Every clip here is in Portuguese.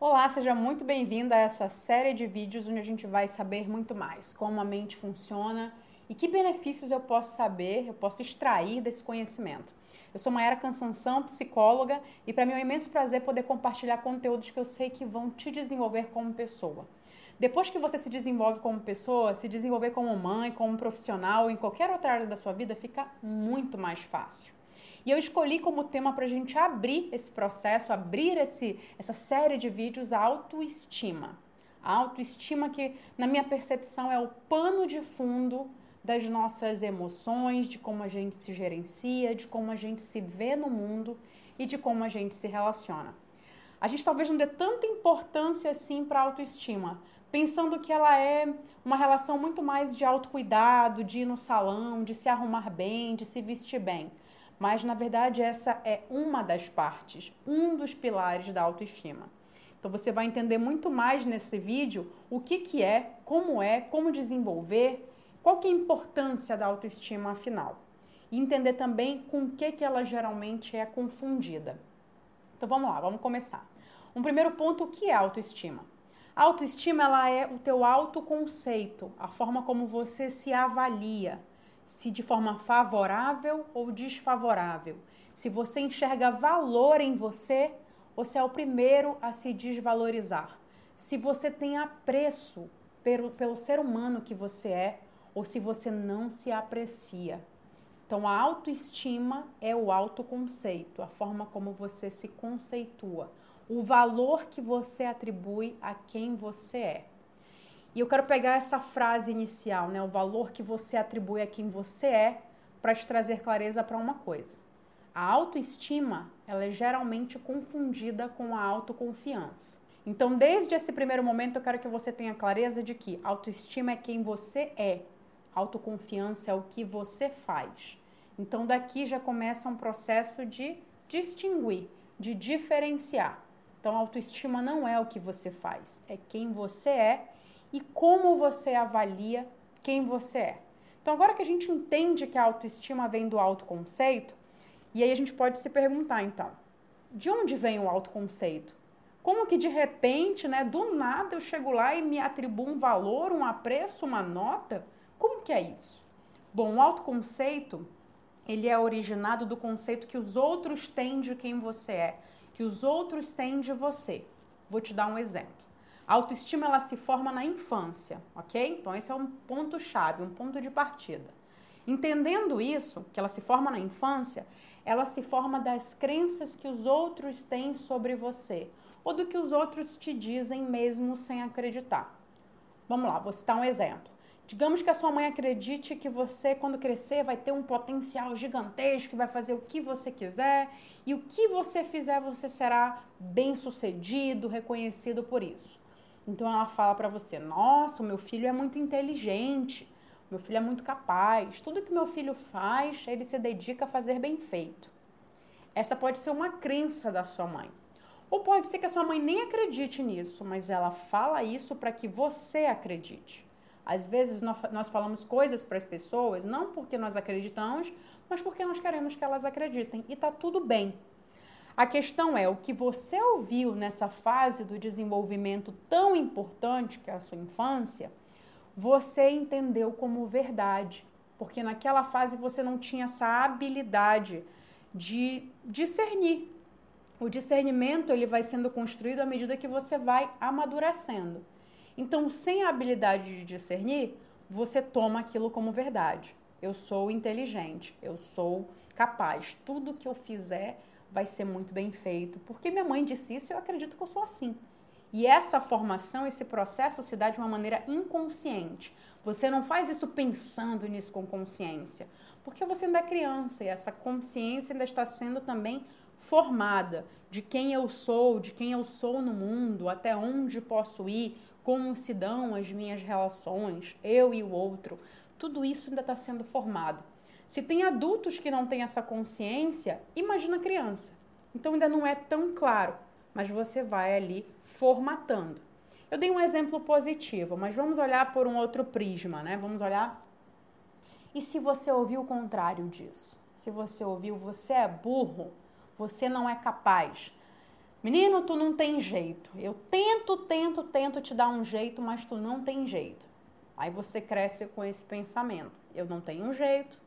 Olá, seja muito bem-vinda a essa série de vídeos onde a gente vai saber muito mais como a mente funciona e que benefícios eu posso saber, eu posso extrair desse conhecimento. Eu sou Maera Cansanção, psicóloga, e para mim é um imenso prazer poder compartilhar conteúdos que eu sei que vão te desenvolver como pessoa. Depois que você se desenvolve como pessoa, se desenvolver como mãe, como profissional, em qualquer outra área da sua vida, fica muito mais fácil. E eu escolhi como tema para a gente abrir esse processo, abrir esse, essa série de vídeos, a autoestima. A autoestima que, na minha percepção, é o pano de fundo das nossas emoções, de como a gente se gerencia, de como a gente se vê no mundo e de como a gente se relaciona. A gente talvez não dê tanta importância assim para a autoestima, pensando que ela é uma relação muito mais de autocuidado, de ir no salão, de se arrumar bem, de se vestir bem mas na verdade essa é uma das partes, um dos pilares da autoestima. Então você vai entender muito mais nesse vídeo o que, que é, como é, como desenvolver, qual que é a importância da autoestima afinal. E entender também com o que, que ela geralmente é confundida. Então vamos lá, vamos começar. Um primeiro ponto, o que é autoestima? A autoestima ela é o teu autoconceito, a forma como você se avalia, se de forma favorável ou desfavorável. Se você enxerga valor em você ou se é o primeiro a se desvalorizar. Se você tem apreço pelo, pelo ser humano que você é ou se você não se aprecia. Então, a autoestima é o autoconceito, a forma como você se conceitua, o valor que você atribui a quem você é. E eu quero pegar essa frase inicial, né, o valor que você atribui a quem você é, para te trazer clareza para uma coisa. A autoestima, ela é geralmente confundida com a autoconfiança. Então, desde esse primeiro momento, eu quero que você tenha clareza de que autoestima é quem você é, autoconfiança é o que você faz. Então, daqui já começa um processo de distinguir, de diferenciar. Então, autoestima não é o que você faz, é quem você é e como você avalia quem você é. Então, agora que a gente entende que a autoestima vem do autoconceito, e aí a gente pode se perguntar, então, de onde vem o autoconceito? Como que de repente, né, do nada eu chego lá e me atribuo um valor, um apreço, uma nota? Como que é isso? Bom, o autoconceito, ele é originado do conceito que os outros têm de quem você é, que os outros têm de você. Vou te dar um exemplo. A autoestima ela se forma na infância, ok? Então esse é um ponto chave, um ponto de partida. Entendendo isso, que ela se forma na infância, ela se forma das crenças que os outros têm sobre você ou do que os outros te dizem mesmo sem acreditar. Vamos lá, vou citar um exemplo. Digamos que a sua mãe acredite que você, quando crescer, vai ter um potencial gigantesco, vai fazer o que você quiser e o que você fizer, você será bem sucedido, reconhecido por isso. Então ela fala para você: "Nossa, o meu filho é muito inteligente, meu filho é muito capaz. Tudo que meu filho faz, ele se dedica a fazer bem feito." Essa pode ser uma crença da sua mãe. Ou pode ser que a sua mãe nem acredite nisso, mas ela fala isso para que você acredite. Às vezes nós falamos coisas para as pessoas não porque nós acreditamos, mas porque nós queremos que elas acreditem. E tá tudo bem. A questão é o que você ouviu nessa fase do desenvolvimento tão importante que é a sua infância, você entendeu como verdade, porque naquela fase você não tinha essa habilidade de discernir. O discernimento ele vai sendo construído à medida que você vai amadurecendo. Então, sem a habilidade de discernir, você toma aquilo como verdade. Eu sou inteligente, eu sou capaz. Tudo que eu fizer vai ser muito bem feito. Porque minha mãe disse isso e eu acredito que eu sou assim. E essa formação, esse processo se dá de uma maneira inconsciente. Você não faz isso pensando nisso com consciência, porque você ainda é criança e essa consciência ainda está sendo também formada de quem eu sou, de quem eu sou no mundo, até onde posso ir, como se dão as minhas relações, eu e o outro. Tudo isso ainda está sendo formado. Se tem adultos que não têm essa consciência, imagina criança. Então ainda não é tão claro, mas você vai ali formatando. Eu dei um exemplo positivo, mas vamos olhar por um outro prisma, né? Vamos olhar. E se você ouviu o contrário disso? Se você ouviu, você é burro, você não é capaz. Menino, tu não tem jeito. Eu tento, tento, tento te dar um jeito, mas tu não tem jeito. Aí você cresce com esse pensamento. Eu não tenho jeito,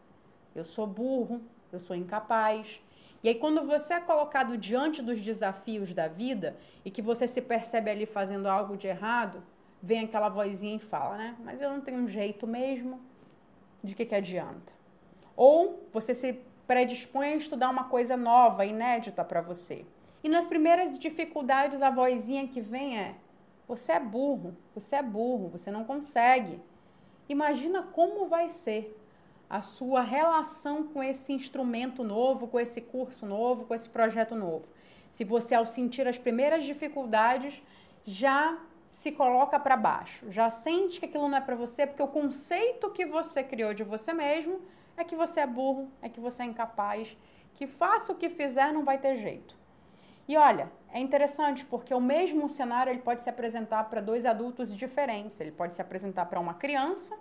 eu sou burro, eu sou incapaz. E aí, quando você é colocado diante dos desafios da vida e que você se percebe ali fazendo algo de errado, vem aquela vozinha e fala, né? Mas eu não tenho um jeito mesmo, de que, que adianta? Ou você se predispõe a estudar uma coisa nova, inédita para você. E nas primeiras dificuldades, a vozinha que vem é: você é burro, você é burro, você não consegue. Imagina como vai ser a sua relação com esse instrumento novo, com esse curso novo, com esse projeto novo. Se você, ao sentir as primeiras dificuldades, já se coloca para baixo, já sente que aquilo não é para você, porque o conceito que você criou de você mesmo é que você é burro, é que você é incapaz, que faça o que fizer não vai ter jeito. E olha, é interessante porque o mesmo cenário ele pode se apresentar para dois adultos diferentes. Ele pode se apresentar para uma criança,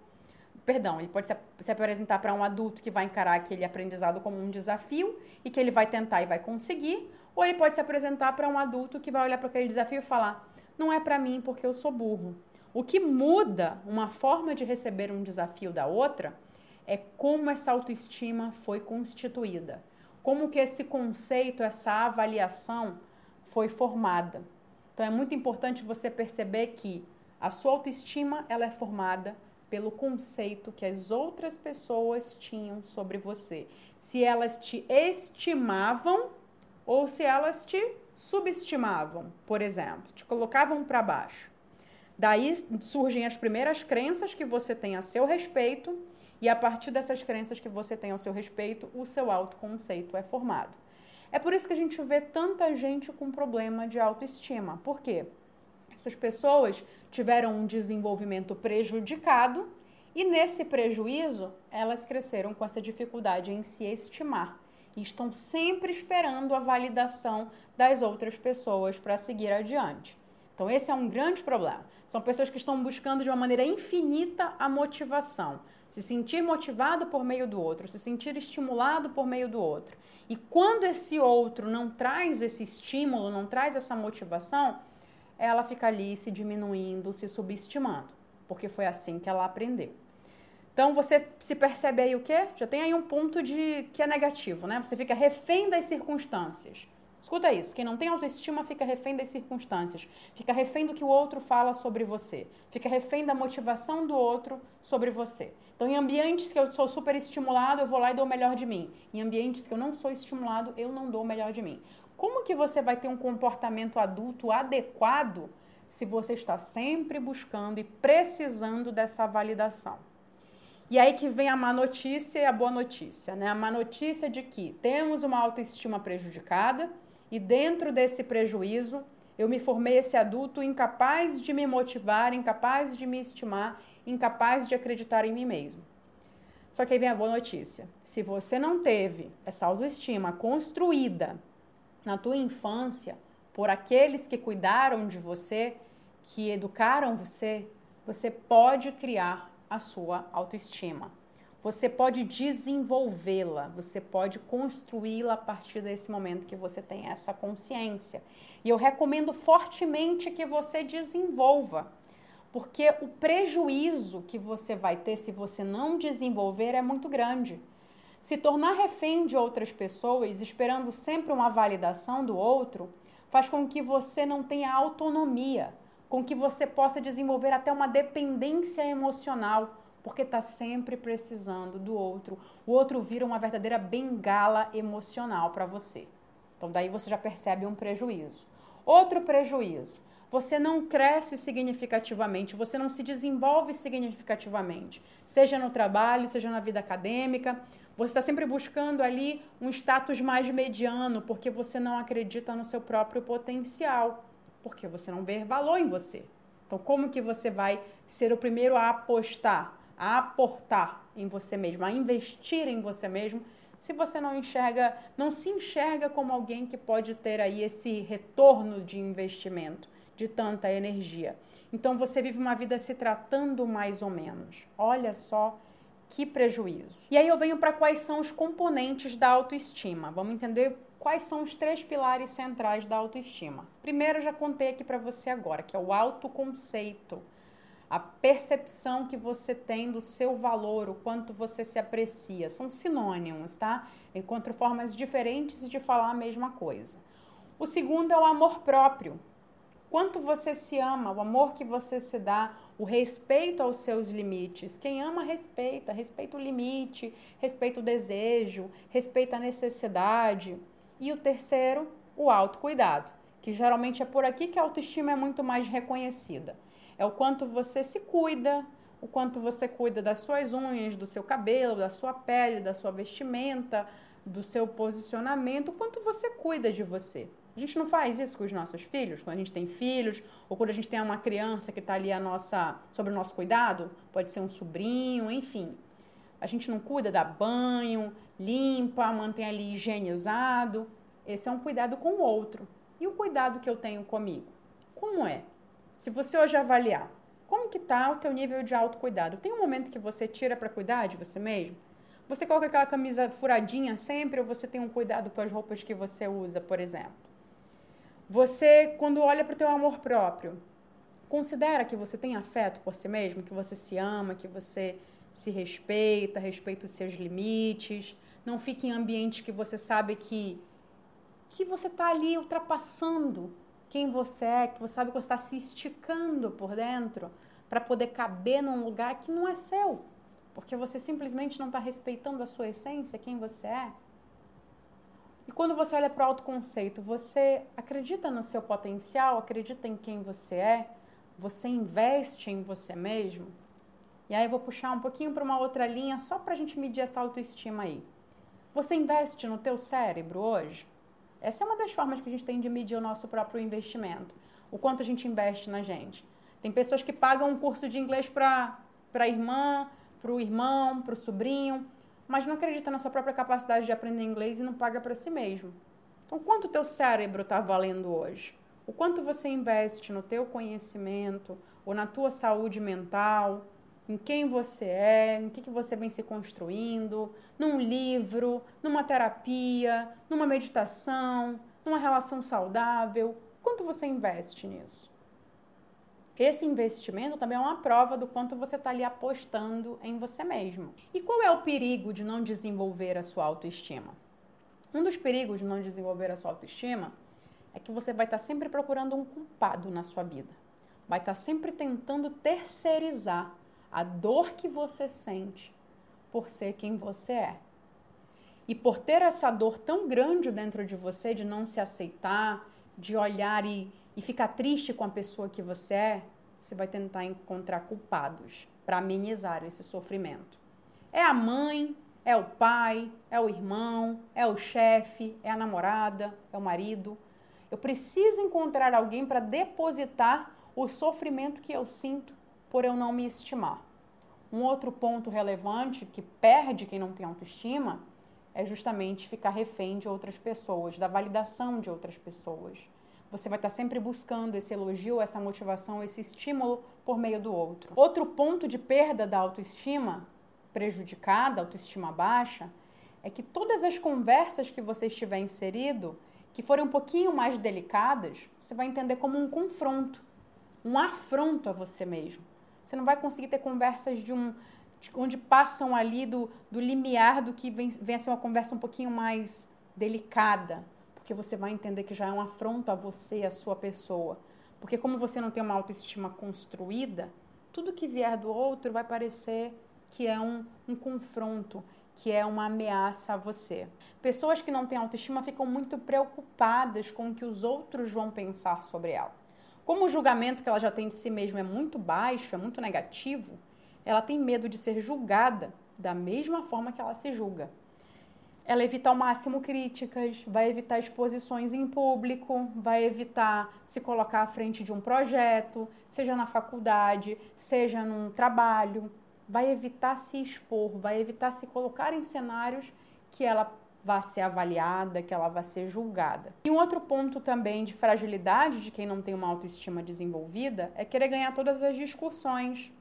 perdão, ele pode se, se apresentar para um adulto que vai encarar aquele aprendizado como um desafio e que ele vai tentar e vai conseguir, ou ele pode se apresentar para um adulto que vai olhar para aquele desafio e falar: "Não é para mim porque eu sou burro". O que muda uma forma de receber um desafio da outra é como essa autoestima foi constituída como que esse conceito, essa avaliação foi formada. Então é muito importante você perceber que a sua autoestima ela é formada pelo conceito que as outras pessoas tinham sobre você. Se elas te estimavam ou se elas te subestimavam, por exemplo, te colocavam para baixo. Daí surgem as primeiras crenças que você tem a seu respeito e a partir dessas crenças que você tem ao seu respeito, o seu autoconceito é formado. É por isso que a gente vê tanta gente com problema de autoestima. Por quê? Essas pessoas tiveram um desenvolvimento prejudicado e nesse prejuízo elas cresceram com essa dificuldade em se estimar e estão sempre esperando a validação das outras pessoas para seguir adiante. Então, esse é um grande problema. São pessoas que estão buscando de uma maneira infinita a motivação. Se sentir motivado por meio do outro, se sentir estimulado por meio do outro. E quando esse outro não traz esse estímulo, não traz essa motivação, ela fica ali se diminuindo, se subestimando. Porque foi assim que ela aprendeu. Então você se percebe aí o quê? Já tem aí um ponto de que é negativo, né? Você fica refém das circunstâncias. Escuta isso, quem não tem autoestima fica refém das circunstâncias, fica refém do que o outro fala sobre você, fica refém da motivação do outro sobre você. Então, em ambientes que eu sou super estimulado, eu vou lá e dou o melhor de mim. Em ambientes que eu não sou estimulado, eu não dou o melhor de mim. Como que você vai ter um comportamento adulto adequado se você está sempre buscando e precisando dessa validação? E aí que vem a má notícia e a boa notícia, né? A má notícia de que temos uma autoestima prejudicada, e dentro desse prejuízo, eu me formei esse adulto incapaz de me motivar, incapaz de me estimar, incapaz de acreditar em mim mesmo. Só que aí vem a boa notícia. Se você não teve essa autoestima construída na tua infância por aqueles que cuidaram de você, que educaram você, você pode criar a sua autoestima. Você pode desenvolvê-la, você pode construí-la a partir desse momento que você tem essa consciência. E eu recomendo fortemente que você desenvolva, porque o prejuízo que você vai ter se você não desenvolver é muito grande. Se tornar refém de outras pessoas, esperando sempre uma validação do outro, faz com que você não tenha autonomia, com que você possa desenvolver até uma dependência emocional porque está sempre precisando do outro. O outro vira uma verdadeira bengala emocional para você. Então, daí você já percebe um prejuízo. Outro prejuízo: você não cresce significativamente, você não se desenvolve significativamente, seja no trabalho, seja na vida acadêmica. Você está sempre buscando ali um status mais mediano, porque você não acredita no seu próprio potencial, porque você não vê valor em você. Então, como que você vai ser o primeiro a apostar a aportar em você mesmo, a investir em você mesmo, se você não enxerga, não se enxerga como alguém que pode ter aí esse retorno de investimento, de tanta energia. Então você vive uma vida se tratando mais ou menos. Olha só que prejuízo. E aí eu venho para quais são os componentes da autoestima. Vamos entender quais são os três pilares centrais da autoestima. Primeiro, eu já contei aqui para você agora, que é o autoconceito. A percepção que você tem do seu valor, o quanto você se aprecia. São sinônimos, tá? Encontro formas diferentes de falar a mesma coisa. O segundo é o amor próprio. Quanto você se ama, o amor que você se dá, o respeito aos seus limites. Quem ama, respeita. Respeita o limite, respeita o desejo, respeita a necessidade. E o terceiro, o autocuidado, que geralmente é por aqui que a autoestima é muito mais reconhecida. É o quanto você se cuida, o quanto você cuida das suas unhas, do seu cabelo, da sua pele, da sua vestimenta, do seu posicionamento, o quanto você cuida de você. A gente não faz isso com os nossos filhos, quando a gente tem filhos, ou quando a gente tem uma criança que está ali a nossa, sobre o nosso cuidado, pode ser um sobrinho, enfim. A gente não cuida, dá banho, limpa, mantém ali higienizado. Esse é um cuidado com o outro. E o cuidado que eu tenho comigo? Como é? Se você hoje avaliar, como que está o teu nível de autocuidado? Tem um momento que você tira para cuidar de você mesmo? Você coloca aquela camisa furadinha sempre ou você tem um cuidado com as roupas que você usa, por exemplo? Você, quando olha para o teu amor próprio, considera que você tem afeto por si mesmo, que você se ama, que você se respeita, respeita os seus limites, não fique em ambientes que você sabe que que você está ali ultrapassando quem você é, que você sabe que você está se esticando por dentro para poder caber num lugar que não é seu, porque você simplesmente não está respeitando a sua essência, quem você é. E quando você olha para o autoconceito, você acredita no seu potencial, acredita em quem você é, você investe em você mesmo? E aí eu vou puxar um pouquinho para uma outra linha só para a gente medir essa autoestima aí. Você investe no teu cérebro hoje? Essa é uma das formas que a gente tem de medir o nosso próprio investimento. O quanto a gente investe na gente. Tem pessoas que pagam um curso de inglês para a irmã, para o irmão, para o sobrinho mas não acredita na sua própria capacidade de aprender inglês e não paga para si mesmo. Então, quanto o teu cérebro está valendo hoje? O quanto você investe no teu conhecimento ou na tua saúde mental, em quem você é, em que, que você vem se construindo, num livro, numa terapia, numa meditação, numa relação saudável. Quanto você investe nisso? Esse investimento também é uma prova do quanto você está ali apostando em você mesmo. E qual é o perigo de não desenvolver a sua autoestima? Um dos perigos de não desenvolver a sua autoestima é que você vai estar tá sempre procurando um culpado na sua vida. Vai estar tá sempre tentando terceirizar a dor que você sente por ser quem você é. E por ter essa dor tão grande dentro de você de não se aceitar, de olhar e e ficar triste com a pessoa que você é, você vai tentar encontrar culpados para amenizar esse sofrimento. É a mãe, é o pai, é o irmão, é o chefe, é a namorada, é o marido. Eu preciso encontrar alguém para depositar o sofrimento que eu sinto por eu não me estimar. Um outro ponto relevante que perde quem não tem autoestima é justamente ficar refém de outras pessoas, da validação de outras pessoas você vai estar sempre buscando esse elogio, essa motivação, esse estímulo por meio do outro. Outro ponto de perda da autoestima prejudicada, autoestima baixa, é que todas as conversas que você estiver inserido, que forem um pouquinho mais delicadas, você vai entender como um confronto, um afronto a você mesmo. Você não vai conseguir ter conversas de um de onde passam ali do, do limiar do que vem, vem a ser uma conversa um pouquinho mais delicada, porque você vai entender que já é um afronto a você, a sua pessoa. Porque como você não tem uma autoestima construída, tudo que vier do outro vai parecer que é um, um confronto, que é uma ameaça a você. Pessoas que não têm autoestima ficam muito preocupadas com o que os outros vão pensar sobre ela. Como o julgamento que ela já tem de si mesma é muito baixo, é muito negativo, ela tem medo de ser julgada da mesma forma que ela se julga ela evita ao máximo críticas, vai evitar exposições em público, vai evitar se colocar à frente de um projeto, seja na faculdade, seja num trabalho, vai evitar se expor, vai evitar se colocar em cenários que ela vá ser avaliada, que ela vá ser julgada. E um outro ponto também de fragilidade de quem não tem uma autoestima desenvolvida é querer ganhar todas as discussões.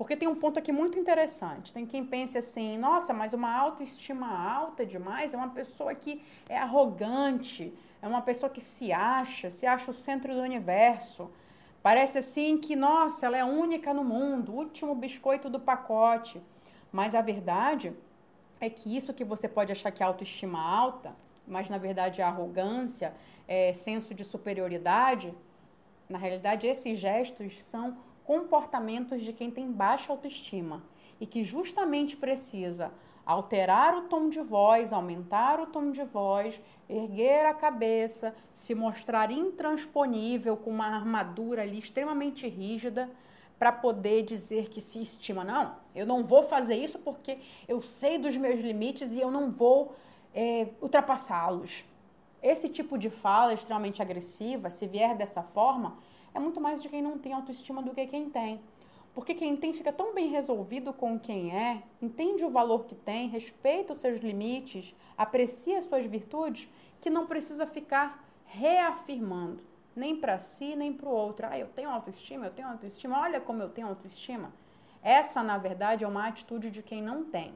Porque tem um ponto aqui muito interessante. Tem quem pense assim: nossa, mas uma autoestima alta demais é uma pessoa que é arrogante, é uma pessoa que se acha, se acha o centro do universo. Parece assim que, nossa, ela é única no mundo, último biscoito do pacote. Mas a verdade é que isso que você pode achar que é autoestima alta, mas na verdade é arrogância, é senso de superioridade, na realidade esses gestos são comportamentos de quem tem baixa autoestima e que justamente precisa alterar o tom de voz, aumentar o tom de voz, erguer a cabeça, se mostrar intransponível com uma armadura ali extremamente rígida para poder dizer que se estima. Não, eu não vou fazer isso porque eu sei dos meus limites e eu não vou é, ultrapassá-los. Esse tipo de fala extremamente agressiva, se vier dessa forma, é muito mais de quem não tem autoestima do que quem tem. Porque quem tem fica tão bem resolvido com quem é, entende o valor que tem, respeita os seus limites, aprecia as suas virtudes, que não precisa ficar reafirmando, nem para si, nem para o outro. Ah, eu tenho autoestima, eu tenho autoestima, olha como eu tenho autoestima. Essa, na verdade, é uma atitude de quem não tem.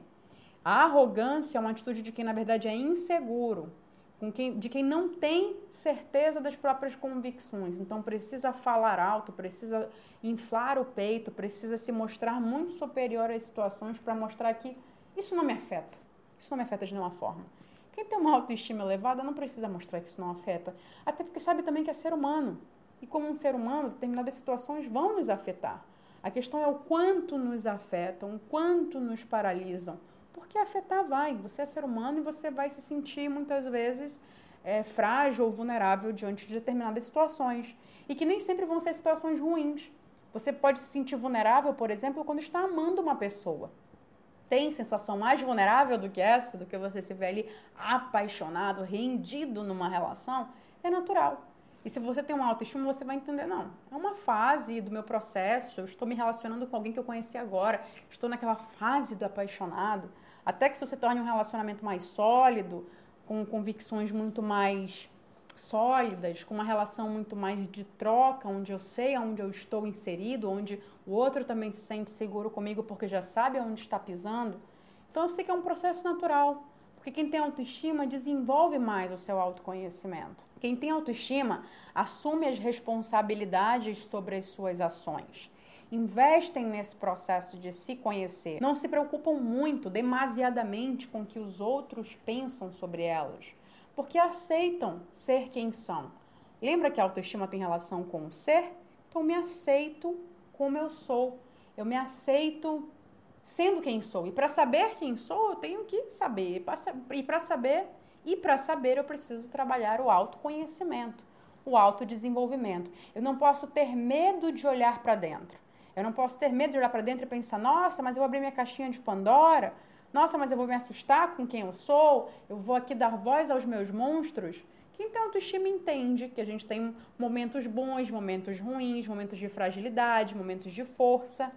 A arrogância é uma atitude de quem, na verdade, é inseguro, com quem, de quem não tem certeza das próprias convicções. Então precisa falar alto, precisa inflar o peito, precisa se mostrar muito superior às situações para mostrar que isso não me afeta. Isso não me afeta de nenhuma forma. Quem tem uma autoestima elevada não precisa mostrar que isso não afeta, até porque sabe também que é ser humano. E como um ser humano, determinadas situações vão nos afetar. A questão é o quanto nos afetam, o quanto nos paralisam porque afetar vai. Você é ser humano e você vai se sentir muitas vezes é, frágil ou vulnerável diante de determinadas situações. E que nem sempre vão ser situações ruins. Você pode se sentir vulnerável, por exemplo, quando está amando uma pessoa. Tem sensação mais vulnerável do que essa, do que você se vê ali apaixonado, rendido numa relação? É natural. E se você tem uma autoestima, você vai entender, não, é uma fase do meu processo, eu estou me relacionando com alguém que eu conheci agora, estou naquela fase do apaixonado até que se torne um relacionamento mais sólido, com convicções muito mais sólidas, com uma relação muito mais de troca, onde eu sei aonde eu estou inserido, onde o outro também se sente seguro comigo porque já sabe aonde está pisando. Então eu sei que é um processo natural, porque quem tem autoestima desenvolve mais o seu autoconhecimento. Quem tem autoestima assume as responsabilidades sobre as suas ações investem nesse processo de se conhecer, não se preocupam muito, demasiadamente com o que os outros pensam sobre elas, porque aceitam ser quem são. Lembra que a autoestima tem relação com o ser? Então, me aceito como eu sou. Eu me aceito sendo quem sou. E para saber quem sou, eu tenho que saber. E para saber, e para saber, eu preciso trabalhar o autoconhecimento, o autodesenvolvimento. Eu não posso ter medo de olhar para dentro. Eu não posso ter medo de olhar para dentro e pensar: nossa, mas eu vou abrir minha caixinha de Pandora. Nossa, mas eu vou me assustar com quem eu sou. Eu vou aqui dar voz aos meus monstros. Quem tem autoestima entende que a gente tem momentos bons, momentos ruins, momentos de fragilidade, momentos de força.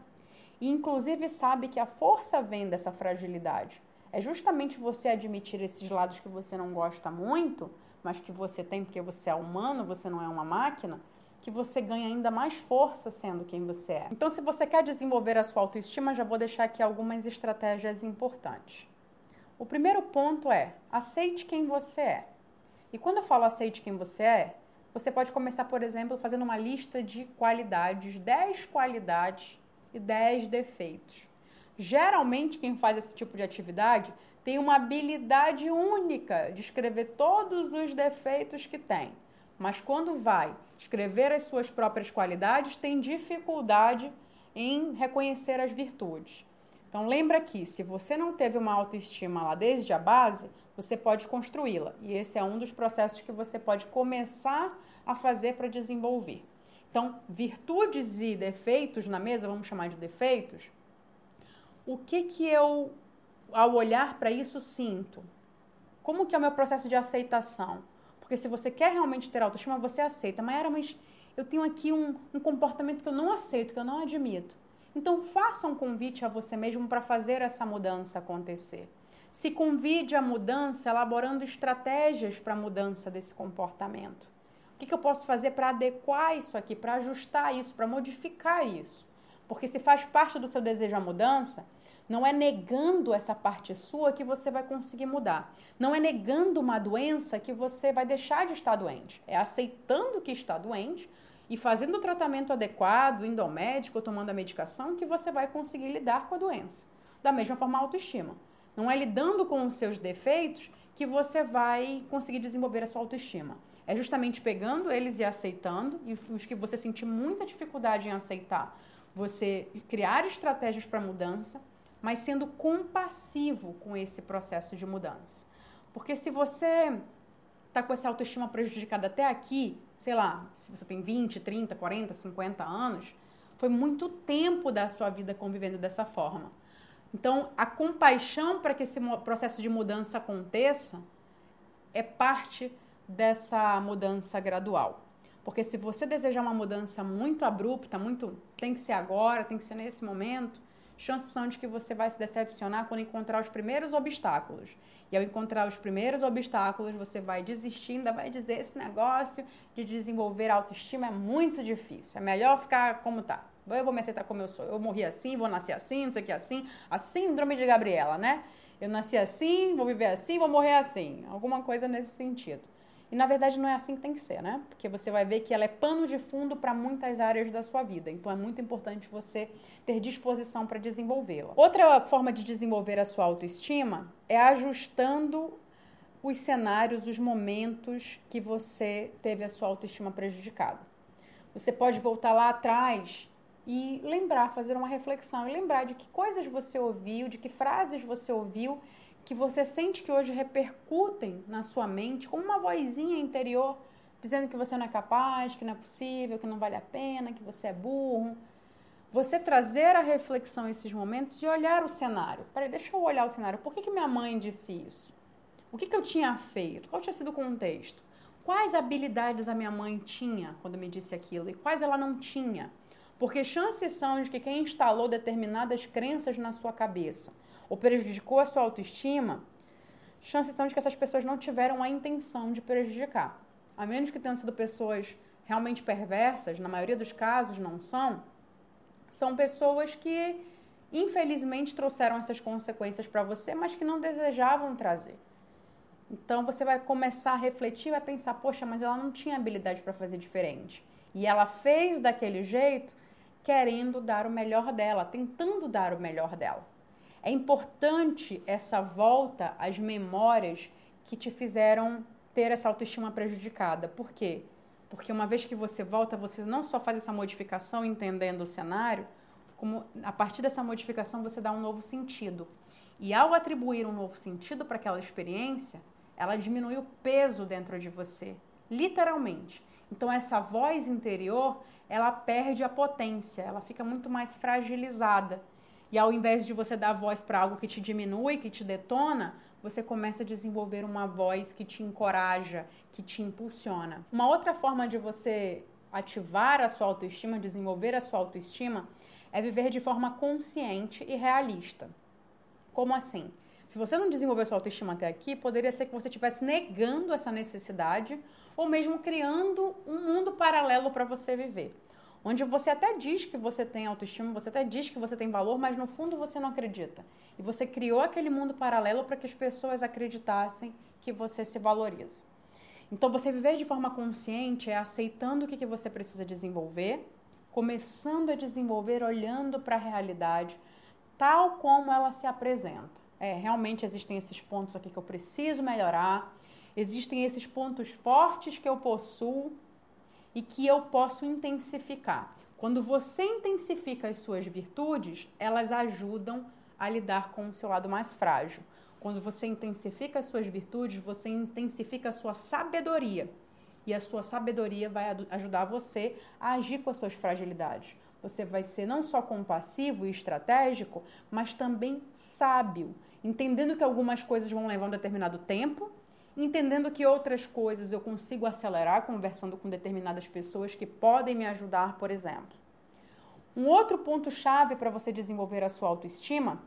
E, inclusive, sabe que a força vem dessa fragilidade. É justamente você admitir esses lados que você não gosta muito, mas que você tem porque você é humano, você não é uma máquina que você ganha ainda mais força sendo quem você é. Então, se você quer desenvolver a sua autoestima, já vou deixar aqui algumas estratégias importantes. O primeiro ponto é aceite quem você é. E quando eu falo aceite quem você é, você pode começar, por exemplo, fazendo uma lista de qualidades, 10 qualidades e 10 defeitos. Geralmente, quem faz esse tipo de atividade tem uma habilidade única de escrever todos os defeitos que tem mas quando vai escrever as suas próprias qualidades, tem dificuldade em reconhecer as virtudes. Então lembra que se você não teve uma autoestima lá desde a base, você pode construí-la. E esse é um dos processos que você pode começar a fazer para desenvolver. Então, virtudes e defeitos na mesa, vamos chamar de defeitos. O que que eu ao olhar para isso sinto? Como que é o meu processo de aceitação? Porque se você quer realmente ter autoestima, você aceita. Mas era, mas eu tenho aqui um, um comportamento que eu não aceito, que eu não admito. Então faça um convite a você mesmo para fazer essa mudança acontecer. Se convide à mudança elaborando estratégias para a mudança desse comportamento. O que, que eu posso fazer para adequar isso aqui, para ajustar isso, para modificar isso? Porque se faz parte do seu desejo a mudança, não é negando essa parte sua que você vai conseguir mudar. Não é negando uma doença que você vai deixar de estar doente. É aceitando que está doente e fazendo o tratamento adequado, indo ao médico, tomando a medicação, que você vai conseguir lidar com a doença. Da mesma forma, a autoestima. Não é lidando com os seus defeitos que você vai conseguir desenvolver a sua autoestima. É justamente pegando eles e aceitando, e os que você sentir muita dificuldade em aceitar, você criar estratégias para mudança, mas sendo compassivo com esse processo de mudança. Porque se você está com essa autoestima prejudicada até aqui, sei lá, se você tem 20, 30, 40, 50 anos, foi muito tempo da sua vida convivendo dessa forma. Então, a compaixão para que esse processo de mudança aconteça é parte dessa mudança gradual. Porque se você desejar uma mudança muito abrupta, muito tem que ser agora, tem que ser nesse momento, chances são de que você vai se decepcionar quando encontrar os primeiros obstáculos. E ao encontrar os primeiros obstáculos, você vai desistir, ainda vai dizer esse negócio de desenvolver autoestima é muito difícil. É melhor ficar como tá. Eu vou me aceitar como eu sou. Eu morri assim, vou nascer assim, não sei o que assim. A síndrome de Gabriela, né? Eu nasci assim, vou viver assim, vou morrer assim. Alguma coisa nesse sentido. E na verdade não é assim que tem que ser, né? Porque você vai ver que ela é pano de fundo para muitas áreas da sua vida. Então é muito importante você ter disposição para desenvolvê-la. Outra forma de desenvolver a sua autoestima é ajustando os cenários, os momentos que você teve a sua autoestima prejudicada. Você pode voltar lá atrás e lembrar, fazer uma reflexão e lembrar de que coisas você ouviu, de que frases você ouviu que você sente que hoje repercutem na sua mente como uma vozinha interior dizendo que você não é capaz, que não é possível, que não vale a pena, que você é burro. Você trazer a reflexão esses momentos e olhar o cenário. Peraí, deixa eu olhar o cenário. Por que, que minha mãe disse isso? O que, que eu tinha feito? Qual tinha sido o contexto? Quais habilidades a minha mãe tinha quando me disse aquilo e quais ela não tinha? Porque chances são de que quem instalou determinadas crenças na sua cabeça ou prejudicou a sua autoestima, chances são de que essas pessoas não tiveram a intenção de prejudicar. A menos que tenham sido pessoas realmente perversas, na maioria dos casos não são, são pessoas que infelizmente trouxeram essas consequências para você, mas que não desejavam trazer. Então você vai começar a refletir, vai pensar, poxa, mas ela não tinha habilidade para fazer diferente. E ela fez daquele jeito, querendo dar o melhor dela, tentando dar o melhor dela. É importante essa volta às memórias que te fizeram ter essa autoestima prejudicada. Por quê? Porque uma vez que você volta, você não só faz essa modificação entendendo o cenário, como a partir dessa modificação você dá um novo sentido. E ao atribuir um novo sentido para aquela experiência, ela diminui o peso dentro de você, literalmente. Então essa voz interior, ela perde a potência, ela fica muito mais fragilizada. E ao invés de você dar voz para algo que te diminui, que te detona, você começa a desenvolver uma voz que te encoraja, que te impulsiona. Uma outra forma de você ativar a sua autoestima, desenvolver a sua autoestima, é viver de forma consciente e realista. Como assim? Se você não desenvolveu sua autoestima até aqui, poderia ser que você estivesse negando essa necessidade ou mesmo criando um mundo paralelo para você viver onde você até diz que você tem autoestima, você até diz que você tem valor, mas no fundo você não acredita. E você criou aquele mundo paralelo para que as pessoas acreditassem que você se valoriza. Então, você viver de forma consciente é aceitando o que, que você precisa desenvolver, começando a desenvolver olhando para a realidade tal como ela se apresenta. É, realmente existem esses pontos aqui que eu preciso melhorar, existem esses pontos fortes que eu possuo e que eu posso intensificar. Quando você intensifica as suas virtudes, elas ajudam a lidar com o seu lado mais frágil. Quando você intensifica as suas virtudes, você intensifica a sua sabedoria. E a sua sabedoria vai ajudar você a agir com as suas fragilidades. Você vai ser não só compassivo e estratégico, mas também sábio, entendendo que algumas coisas vão levar um determinado tempo entendendo que outras coisas eu consigo acelerar conversando com determinadas pessoas que podem me ajudar, por exemplo. Um outro ponto chave para você desenvolver a sua autoestima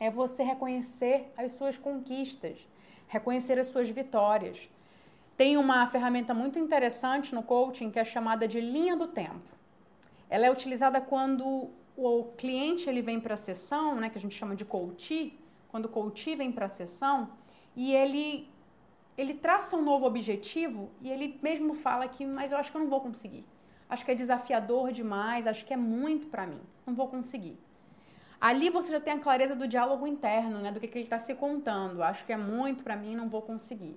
é você reconhecer as suas conquistas, reconhecer as suas vitórias. Tem uma ferramenta muito interessante no coaching que é chamada de linha do tempo. Ela é utilizada quando o cliente ele vem para a sessão, né, que a gente chama de coach, quando o coach vem para a sessão e ele ele traça um novo objetivo e ele mesmo fala que, mas eu acho que eu não vou conseguir. Acho que é desafiador demais, acho que é muito para mim, não vou conseguir. Ali você já tem a clareza do diálogo interno, né, do que, que ele está se contando. Acho que é muito para mim, não vou conseguir.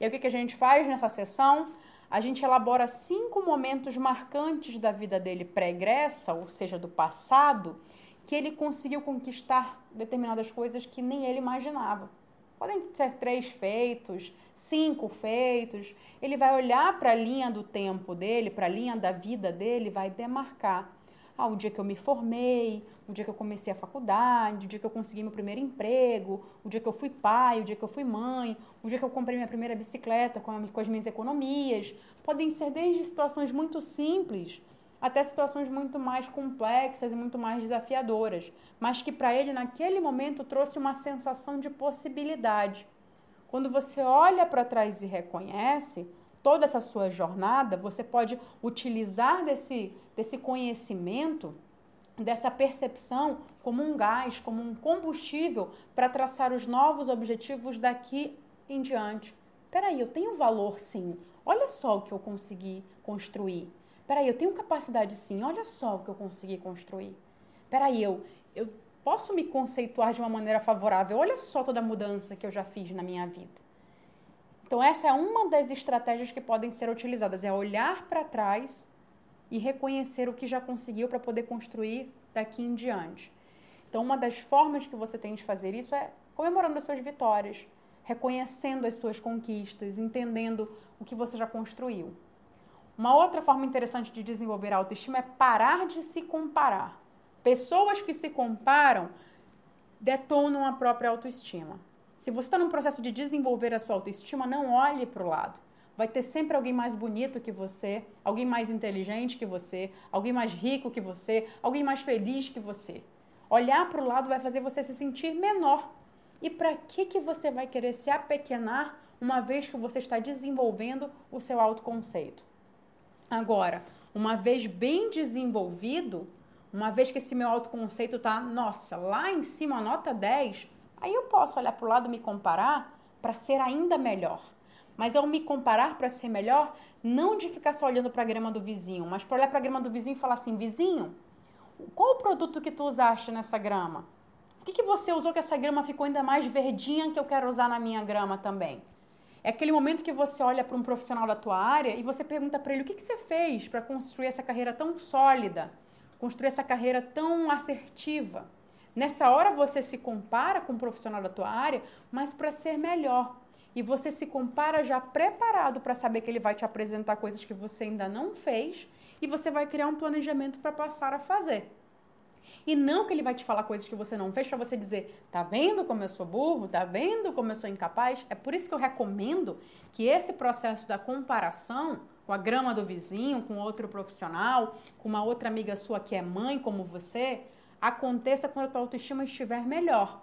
E aí o que, que a gente faz nessa sessão? A gente elabora cinco momentos marcantes da vida dele pregressa, ou seja, do passado, que ele conseguiu conquistar determinadas coisas que nem ele imaginava. Podem ser três feitos, cinco feitos. Ele vai olhar para a linha do tempo dele, para a linha da vida dele, vai demarcar. Ah, o dia que eu me formei, o dia que eu comecei a faculdade, o dia que eu consegui meu primeiro emprego, o dia que eu fui pai, o dia que eu fui mãe, o dia que eu comprei minha primeira bicicleta com, a, com as minhas economias. Podem ser desde situações muito simples até situações muito mais complexas e muito mais desafiadoras, mas que para ele naquele momento trouxe uma sensação de possibilidade. Quando você olha para trás e reconhece toda essa sua jornada, você pode utilizar desse, desse conhecimento, dessa percepção, como um gás, como um combustível para traçar os novos objetivos daqui em diante. Peraí, eu tenho valor sim. Olha só o que eu consegui construir. Peraí, eu tenho capacidade sim, olha só o que eu consegui construir. Peraí, eu, eu posso me conceituar de uma maneira favorável, olha só toda a mudança que eu já fiz na minha vida. Então, essa é uma das estratégias que podem ser utilizadas, é olhar para trás e reconhecer o que já conseguiu para poder construir daqui em diante. Então, uma das formas que você tem de fazer isso é comemorando as suas vitórias, reconhecendo as suas conquistas, entendendo o que você já construiu. Uma outra forma interessante de desenvolver a autoestima é parar de se comparar. Pessoas que se comparam detonam a própria autoestima. Se você está num processo de desenvolver a sua autoestima, não olhe para o lado. Vai ter sempre alguém mais bonito que você, alguém mais inteligente que você, alguém mais rico que você, alguém mais feliz que você. Olhar para o lado vai fazer você se sentir menor. E para que, que você vai querer se apequenar uma vez que você está desenvolvendo o seu autoconceito? Agora, uma vez bem desenvolvido, uma vez que esse meu autoconceito tá, nossa, lá em cima, nota 10, aí eu posso olhar para o lado e me comparar para ser ainda melhor. Mas eu me comparar para ser melhor, não de ficar só olhando para a grama do vizinho, mas para olhar para a grama do vizinho e falar assim: vizinho, qual o produto que tu usaste nessa grama? O que, que você usou que essa grama ficou ainda mais verdinha que eu quero usar na minha grama também? É aquele momento que você olha para um profissional da tua área e você pergunta para ele o que, que você fez para construir essa carreira tão sólida, construir essa carreira tão assertiva. Nessa hora você se compara com um profissional da tua área, mas para ser melhor. E você se compara já preparado para saber que ele vai te apresentar coisas que você ainda não fez e você vai criar um planejamento para passar a fazer. E não que ele vai te falar coisas que você não fez para você dizer, tá vendo como eu sou burro? Tá vendo como eu sou incapaz? É por isso que eu recomendo que esse processo da comparação com a grama do vizinho, com outro profissional, com uma outra amiga sua que é mãe como você, aconteça quando a tua autoestima estiver melhor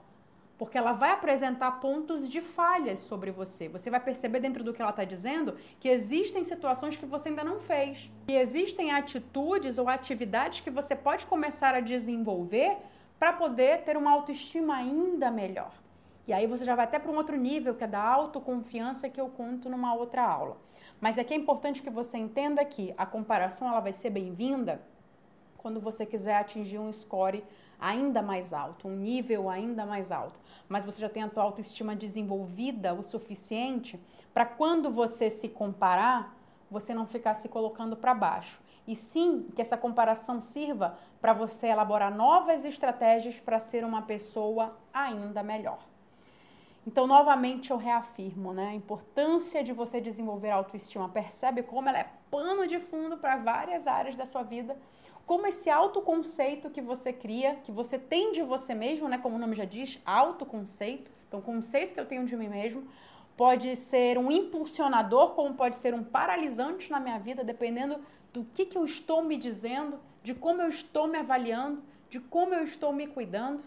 porque ela vai apresentar pontos de falhas sobre você. Você vai perceber dentro do que ela está dizendo que existem situações que você ainda não fez, que existem atitudes ou atividades que você pode começar a desenvolver para poder ter uma autoestima ainda melhor. E aí você já vai até para um outro nível, que é da autoconfiança que eu conto numa outra aula. Mas é que é importante que você entenda que a comparação ela vai ser bem-vinda quando você quiser atingir um score ainda mais alto, um nível ainda mais alto. Mas você já tem a tua autoestima desenvolvida o suficiente para quando você se comparar, você não ficar se colocando para baixo. E sim que essa comparação sirva para você elaborar novas estratégias para ser uma pessoa ainda melhor. Então, novamente, eu reafirmo né, a importância de você desenvolver a autoestima. Percebe como ela é pano de fundo para várias áreas da sua vida como esse autoconceito que você cria, que você tem de você mesmo, né, como o nome já diz, autoconceito, então conceito que eu tenho de mim mesmo, pode ser um impulsionador, como pode ser um paralisante na minha vida, dependendo do que, que eu estou me dizendo, de como eu estou me avaliando, de como eu estou me cuidando.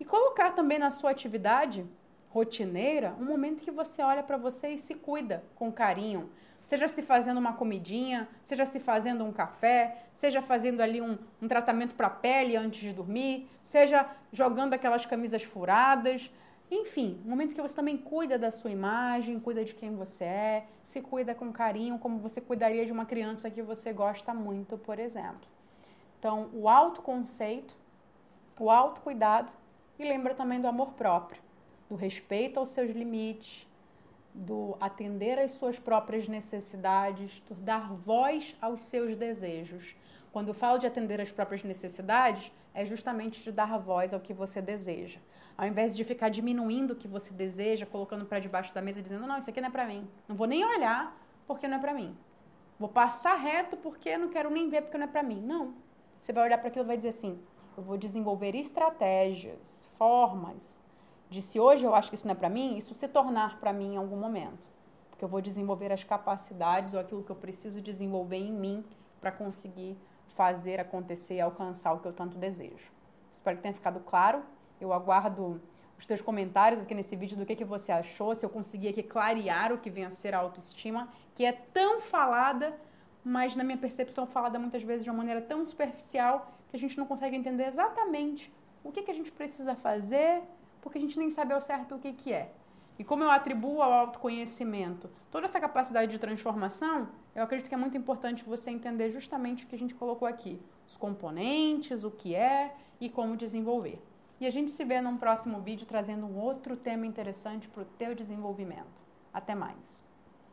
E colocar também na sua atividade rotineira um momento que você olha para você e se cuida com carinho, seja se fazendo uma comidinha, seja se fazendo um café, seja fazendo ali um, um tratamento para a pele antes de dormir, seja jogando aquelas camisas furadas. Enfim, um momento que você também cuida da sua imagem, cuida de quem você é, se cuida com carinho, como você cuidaria de uma criança que você gosta muito, por exemplo. Então, o autoconceito, o autocuidado e lembra também do amor próprio, do respeito aos seus limites, do atender às suas próprias necessidades, do dar voz aos seus desejos. Quando eu falo de atender às próprias necessidades, é justamente de dar voz ao que você deseja. Ao invés de ficar diminuindo o que você deseja, colocando para debaixo da mesa dizendo: "Não, isso aqui não é para mim. Não vou nem olhar porque não é para mim. Vou passar reto porque não quero nem ver porque não é para mim". Não. Você vai olhar para aquilo e vai dizer assim: "Eu vou desenvolver estratégias, formas de se hoje eu acho que isso não é para mim, isso se tornar para mim em algum momento. Porque eu vou desenvolver as capacidades ou aquilo que eu preciso desenvolver em mim para conseguir fazer acontecer e alcançar o que eu tanto desejo. Espero que tenha ficado claro. Eu aguardo os teus comentários aqui nesse vídeo do que, que você achou, se eu consegui aqui clarear o que vem a autoestima, que é tão falada, mas na minha percepção falada muitas vezes de uma maneira tão superficial que a gente não consegue entender exatamente o que, que a gente precisa fazer, porque a gente nem sabe ao certo o que, que é. E como eu atribuo ao autoconhecimento toda essa capacidade de transformação, eu acredito que é muito importante você entender justamente o que a gente colocou aqui: os componentes, o que é e como desenvolver. E a gente se vê num próximo vídeo trazendo um outro tema interessante para o teu desenvolvimento. Até mais!